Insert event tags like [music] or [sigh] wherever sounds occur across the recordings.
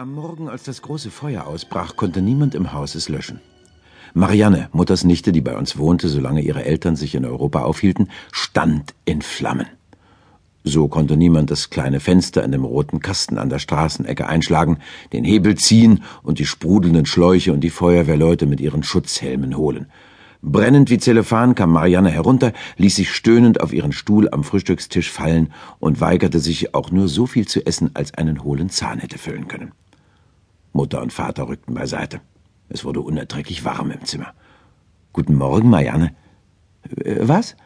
Am Morgen, als das große Feuer ausbrach, konnte niemand im Haus es löschen. Marianne, Mutters Nichte, die bei uns wohnte, solange ihre Eltern sich in Europa aufhielten, stand in Flammen. So konnte niemand das kleine Fenster in dem roten Kasten an der Straßenecke einschlagen, den Hebel ziehen und die sprudelnden Schläuche und die Feuerwehrleute mit ihren Schutzhelmen holen. Brennend wie Zelophan kam Marianne herunter, ließ sich stöhnend auf ihren Stuhl am Frühstückstisch fallen und weigerte sich, auch nur so viel zu essen, als einen hohlen Zahn hätte füllen können. Mutter und Vater rückten beiseite. Es wurde unerträglich warm im Zimmer. Guten Morgen, Marianne. Äh, was?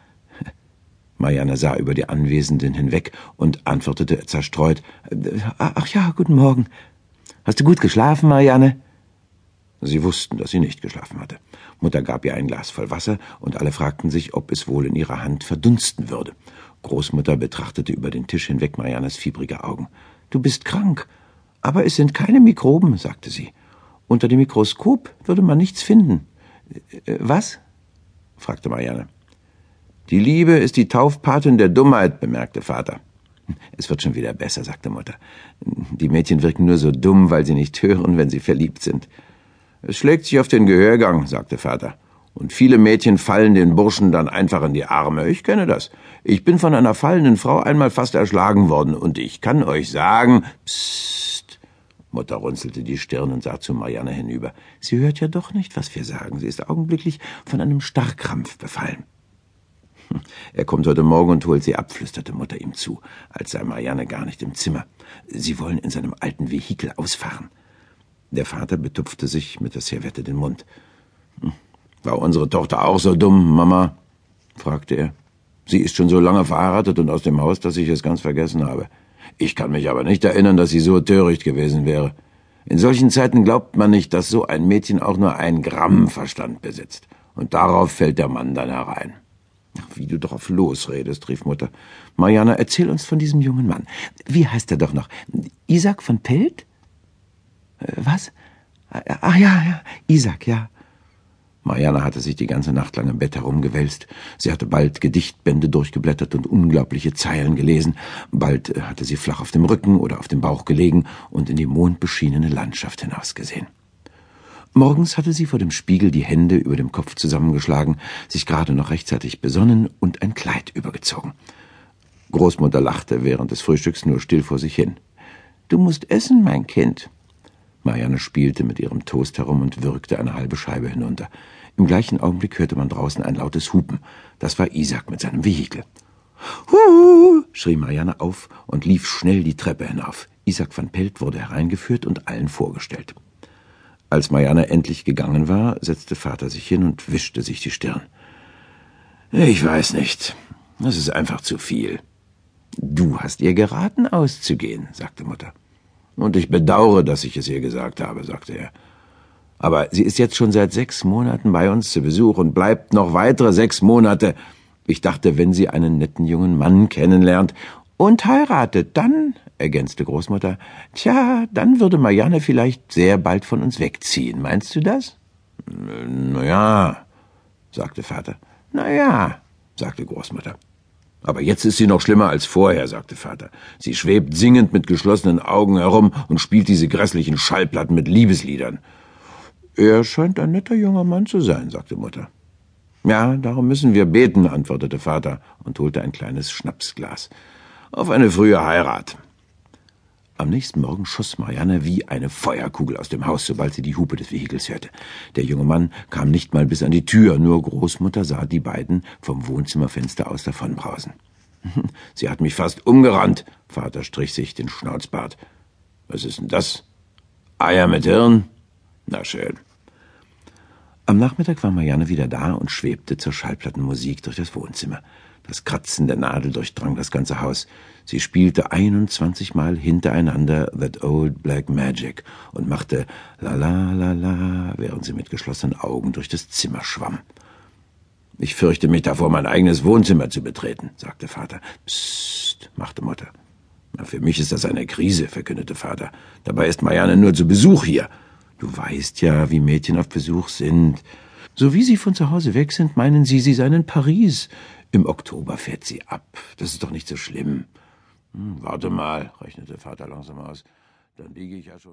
[laughs] Marianne sah über die Anwesenden hinweg und antwortete zerstreut. Äh, ach ja, guten Morgen. Hast du gut geschlafen, Marianne? Sie wussten, dass sie nicht geschlafen hatte. Mutter gab ihr ein Glas voll Wasser, und alle fragten sich, ob es wohl in ihrer Hand verdunsten würde. Großmutter betrachtete über den Tisch hinweg Mariannes fiebrige Augen. Du bist krank. Aber es sind keine Mikroben, sagte sie. Unter dem Mikroskop würde man nichts finden. Äh, was? fragte Marianne. Die Liebe ist die Taufpatin der Dummheit, bemerkte Vater. Es wird schon wieder besser, sagte Mutter. Die Mädchen wirken nur so dumm, weil sie nicht hören, wenn sie verliebt sind. Es schlägt sich auf den Gehörgang, sagte Vater. Und viele Mädchen fallen den Burschen dann einfach in die Arme. Ich kenne das. Ich bin von einer fallenden Frau einmal fast erschlagen worden, und ich kann euch sagen, psst. Mutter runzelte die Stirn und sah zu Marianne hinüber. Sie hört ja doch nicht, was wir sagen. Sie ist augenblicklich von einem Starrkrampf befallen. [laughs] Er kommt heute Morgen und holt sie ab, flüsterte Mutter ihm zu, als sei Marianne gar nicht im Zimmer. Sie wollen in seinem alten Vehikel ausfahren. Der Vater betupfte sich mit der Servette den Mund. Hm. War unsere Tochter auch so dumm, Mama? fragte er. Sie ist schon so lange verheiratet und aus dem Haus, dass ich es ganz vergessen habe. Ich kann mich aber nicht erinnern, dass sie so töricht gewesen wäre. In solchen Zeiten glaubt man nicht, dass so ein Mädchen auch nur ein Gramm Verstand besitzt. Und darauf fällt der Mann dann herein. Ach, wie du drauf losredest, rief Mutter. Mariana, erzähl uns von diesem jungen Mann. Wie heißt er doch noch? Isaac von Pelt? Äh, was? Ach ja, ja, Isaac, ja. Marianne hatte sich die ganze Nacht lang im Bett herumgewälzt. Sie hatte bald Gedichtbände durchgeblättert und unglaubliche Zeilen gelesen. Bald äh, hatte sie flach auf dem Rücken oder auf dem Bauch gelegen und in die mondbeschienene Landschaft hinausgesehen. Morgens hatte sie vor dem Spiegel die Hände über dem Kopf zusammengeschlagen, sich gerade noch rechtzeitig besonnen und ein Kleid übergezogen. Großmutter lachte während des Frühstücks nur still vor sich hin. Du musst essen, mein Kind, Marianne spielte mit ihrem Toast herum und würgte eine halbe Scheibe hinunter. Im gleichen Augenblick hörte man draußen ein lautes Hupen. Das war Isaac mit seinem Vehikel. Huhu! schrie Marianne auf und lief schnell die Treppe hinauf. Isaac van Pelt wurde hereingeführt und allen vorgestellt. Als Marianne endlich gegangen war, setzte Vater sich hin und wischte sich die Stirn. Ich weiß nicht. Das ist einfach zu viel. Du hast ihr geraten, auszugehen, sagte Mutter. Und ich bedauere, dass ich es ihr gesagt habe, sagte er. Aber sie ist jetzt schon seit sechs Monaten bei uns zu Besuch und bleibt noch weitere sechs Monate. Ich dachte, wenn sie einen netten jungen Mann kennenlernt und heiratet, dann, ergänzte Großmutter, tja, dann würde Marianne vielleicht sehr bald von uns wegziehen. Meinst du das? Na ja, sagte Vater. Na ja, sagte Großmutter. Aber jetzt ist sie noch schlimmer als vorher, sagte Vater. Sie schwebt singend mit geschlossenen Augen herum und spielt diese grässlichen Schallplatten mit Liebesliedern. Er scheint ein netter junger Mann zu sein, sagte Mutter. Ja, darum müssen wir beten, antwortete Vater und holte ein kleines Schnapsglas. Auf eine frühe Heirat. Am nächsten Morgen schoss Marianne wie eine Feuerkugel aus dem Haus, sobald sie die Hupe des Vehikels hörte. Der junge Mann kam nicht mal bis an die Tür, nur Großmutter sah die beiden vom Wohnzimmerfenster aus davonbrausen. [laughs] Sie hat mich fast umgerannt, Vater strich sich den Schnauzbart. Was ist denn das? Eier mit Hirn? Na schön. Am Nachmittag war Marianne wieder da und schwebte zur Schallplattenmusik durch das Wohnzimmer. Das Kratzen der Nadel durchdrang das ganze Haus. Sie spielte einundzwanzig Mal hintereinander That Old Black Magic und machte La la la la, während sie mit geschlossenen Augen durch das Zimmer schwamm. Ich fürchte mich davor, mein eigenes Wohnzimmer zu betreten, sagte Vater. Psst, machte Mutter. Na, für mich ist das eine Krise, verkündete Vater. Dabei ist Marianne nur zu Besuch hier. Du weißt ja, wie Mädchen auf Besuch sind. So wie sie von zu Hause weg sind, meinen sie, sie seien in Paris. Im Oktober fährt sie ab. Das ist doch nicht so schlimm. Hm, warte mal, rechnete Vater langsam aus. Dann liege ich ja schon.